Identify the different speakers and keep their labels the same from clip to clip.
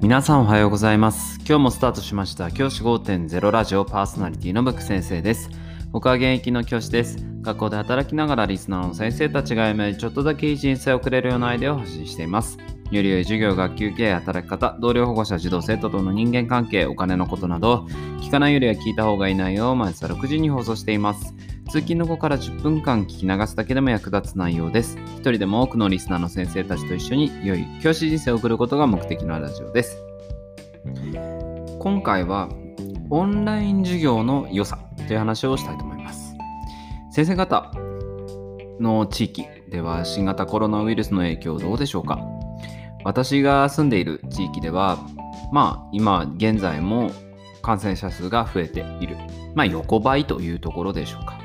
Speaker 1: 皆さんおはようございます。今日もスタートしました。教師5.0ラジオパーソナリティのブク先生です。僕は現役の教師です。学校で働きながらリスナーの先生たちが夢よりちょっとだけいい人生をくれるようなアイデアを発信しています。より良い授業、学級経営、働き方、同僚保護者、児童生徒との人間関係、お金のことなど、聞かないよりは聞いた方がいい内容を毎朝6時に放送しています。通勤の後から10分間聞き流すだけでも役立つ内容です。一人でも多くのリスナーの先生たちと一緒に良い教師人生を送ることが目的のラジオです。今回はオンライン授業の良さという話をしたいと思います。先生方の地域では新型コロナウイルスの影響どうでしょうか？私が住んでいる地域ではまあ今現在も感染者数が増えている。まあ横ばいというところでしょうか。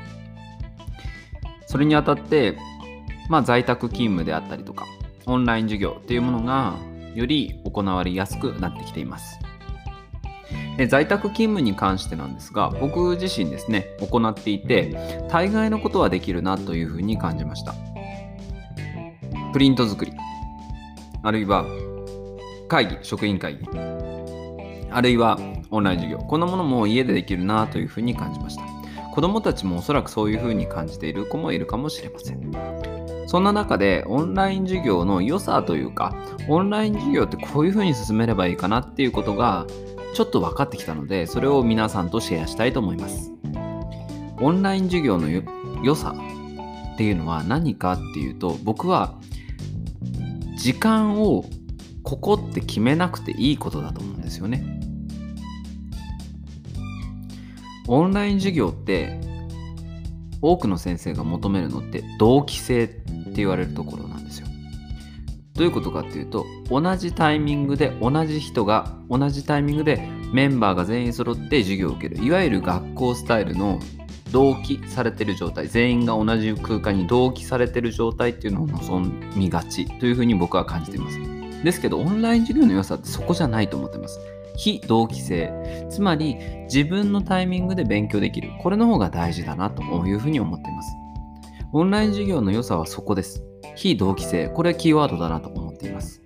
Speaker 1: それにあたって、まあ、在宅勤務であったりとか、オンライン授業っていうものがより行われやすくなってきています。で在宅勤務に関してなんですが、僕自身ですね、行っていて、大概のことはできるなというふうに感じました。プリント作り、あるいは会議、職員会議、あるいはオンライン授業、こんなものも家でできるなというふうに感じました。子供たちもおそらくそういうふうに感じている子もいるかもしれません。そんな中でオンライン授業の良さというか、オンライン授業ってこういうふうに進めればいいかなっていうことがちょっと分かってきたので、それを皆さんとシェアしたいと思います。オンライン授業の良さっていうのは何かっていうと、僕は時間をここって決めなくていいことだと思うんですよね。オンライン授業って多くの先生が求めるのって同期性って言われるところなんですよ。どういうことかっていうと同じタイミングで同じ人が同じタイミングでメンバーが全員揃って授業を受けるいわゆる学校スタイルの同期されてる状態全員が同じ空間に同期されてる状態っていうのを望みがちというふうに僕は感じています。ですけどオンライン授業の良さってそこじゃないと思ってます。非同期性つまり自分のタイミングで勉強できる。これの方が大事だなというふうに思っています。オンライン授業の良さはそこです。非同期性これはキーワードだなと思っています。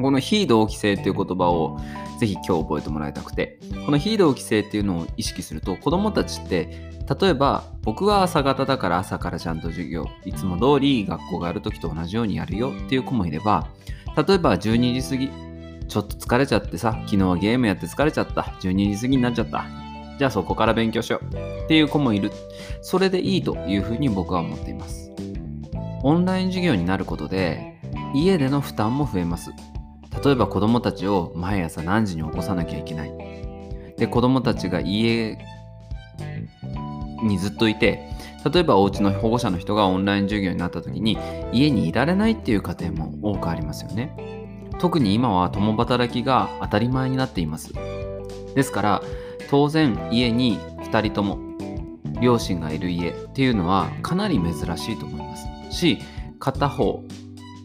Speaker 1: この非同期性っていう言葉をぜひ今日覚えてもらいたくてこの非同期性っていうのを意識すると子どもたちって例えば僕は朝方だから朝からちゃんと授業いつも通り学校がある時と同じようにやるよっていう子もいれば例えば12時過ぎちょっと疲れちゃってさ、昨日はゲームやって疲れちゃった。12時過ぎになっちゃった。じゃあそこから勉強しよう。っていう子もいる。それでいいというふうに僕は思っています。オンライン授業になることで、家での負担も増えます。例えば子供たちを毎朝何時に起こさなきゃいけない。で、子供たちが家にずっといて、例えばお家の保護者の人がオンライン授業になった時に家にいられないっていう家庭も多くありますよね。特に今は共働きが当たり前になっています。ですから当然家に2人とも両親がいる家っていうのはかなり珍しいと思います。し片方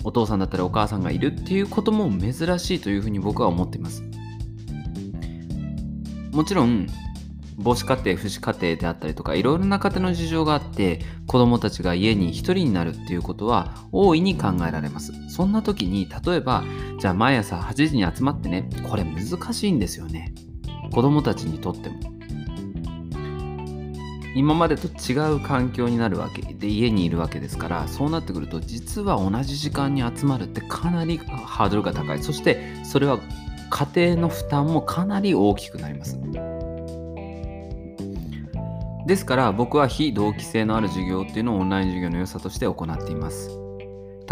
Speaker 1: お父さんだったりお母さんがいるっていうことも珍しいというふうに僕は思っています。もちろん母子家庭父子家庭であったりとかいろいろな家庭の事情があって子どもたちが家に1人になるっていうことは大いに考えられます。そんな時に例えばじゃあ毎朝8時に集まってねこれ難しいんですよね。子どもたちにとっても。今までと違う環境になるわけで家にいるわけですからそうなってくると実は同じ時間に集まるってかなりハードルが高い。そしてそれは家庭の負担もかなり大きくなります。ですから僕は非同期性のある授業っていうのをオンライン授業の良さとして行っています。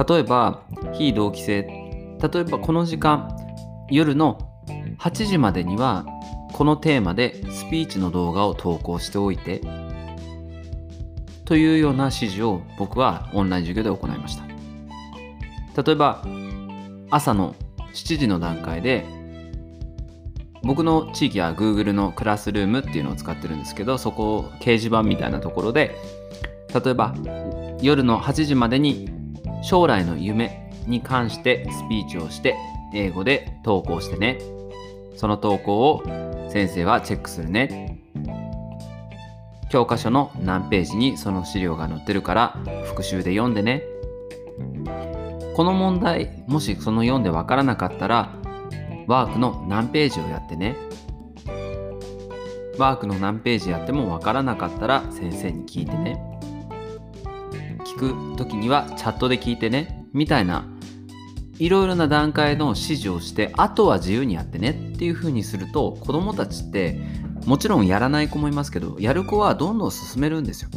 Speaker 1: 例えば非同期性例えばこの時間夜の8時までにはこのテーマでスピーチの動画を投稿しておいてというような指示を僕はオンライン授業で行いました。例えば朝の7時の段階で僕の地域は Google のクラスルームっていうのを使ってるんですけどそこを掲示板みたいなところで例えば夜の8時までに将来の夢に関してスピーチをして英語で投稿してね。その投稿を先生はチェックするね。教科書の何ページにその資料が載ってるから復習で読んでね。この問題もしその読んでわからなかったらワークの何ページをやってね。ワークの何ページやってもわからなかったら先生に聞いてね。聞く時にはチャットで聞いてね。みたいないろいろな段階の指示をしてあとは自由にやってね。っていう風にすると子どもたちってもちろんやらない子もいますけどやる子はどんどん進めるんですよ。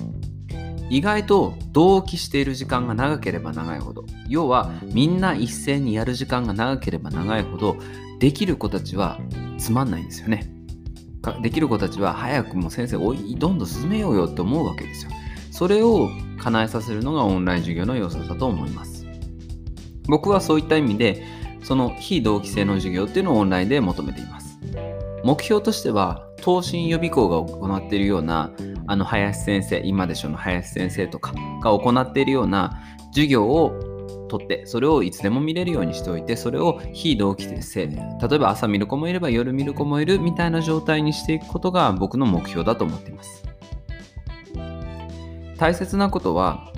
Speaker 1: 意外と同期している時間が長ければ長いほど。要はみんな一斉にやる時間が長ければ長いほどできる子たちはつまんないんですよね。できる子たちは早くも先生おいどんどん進めようよって思うわけですよ。それを叶えさせるのがオンライン授業の良さだと思います。僕はそういった意味でその非同期性の授業っていうのをオンラインで求めています。目標としては東進予備校が行っているようなあの林先生今でしょの林先生とかが行っているような授業を取ってそれをいつでも見れるようにしておいてそれを非同期性例えば朝見る子もいれば夜見る子もいるみたいな状態にしていくことが僕の目標だと思っています。大切なことは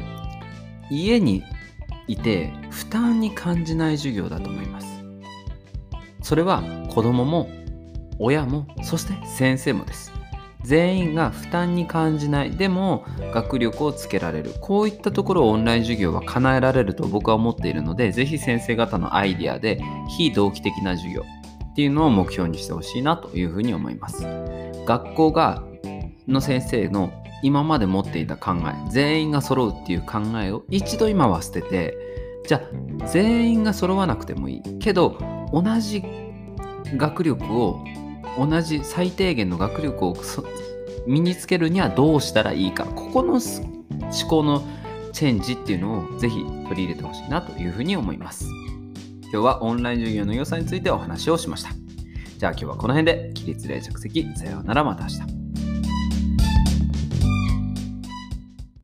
Speaker 1: 家にいて負担に感じない授業だと思います。それは子供も親もそして先生もです。全員が負担に感じない。でも学力をつけられる。こういったところをオンライン授業は叶えられると僕は思っているのでぜひ先生方のアイデアで非同期的な授業っていうのを目標にしてほしいなというふうに思います。学校がの先生の今まで持っていた考え全員が揃うっていう考えを一度今は捨ててじゃあ全員が揃わなくてもいい。けど同じ学力を同じ最低限の学力を身につけるにはどうしたらいいか。ここの思考のチェンジっていうのをぜひ取り入れてほしいなというふうに思います。今日はオンライン授業の良さについてお話をしました。じゃあ今日はこの辺で。起立例着席。さようなら。また明日。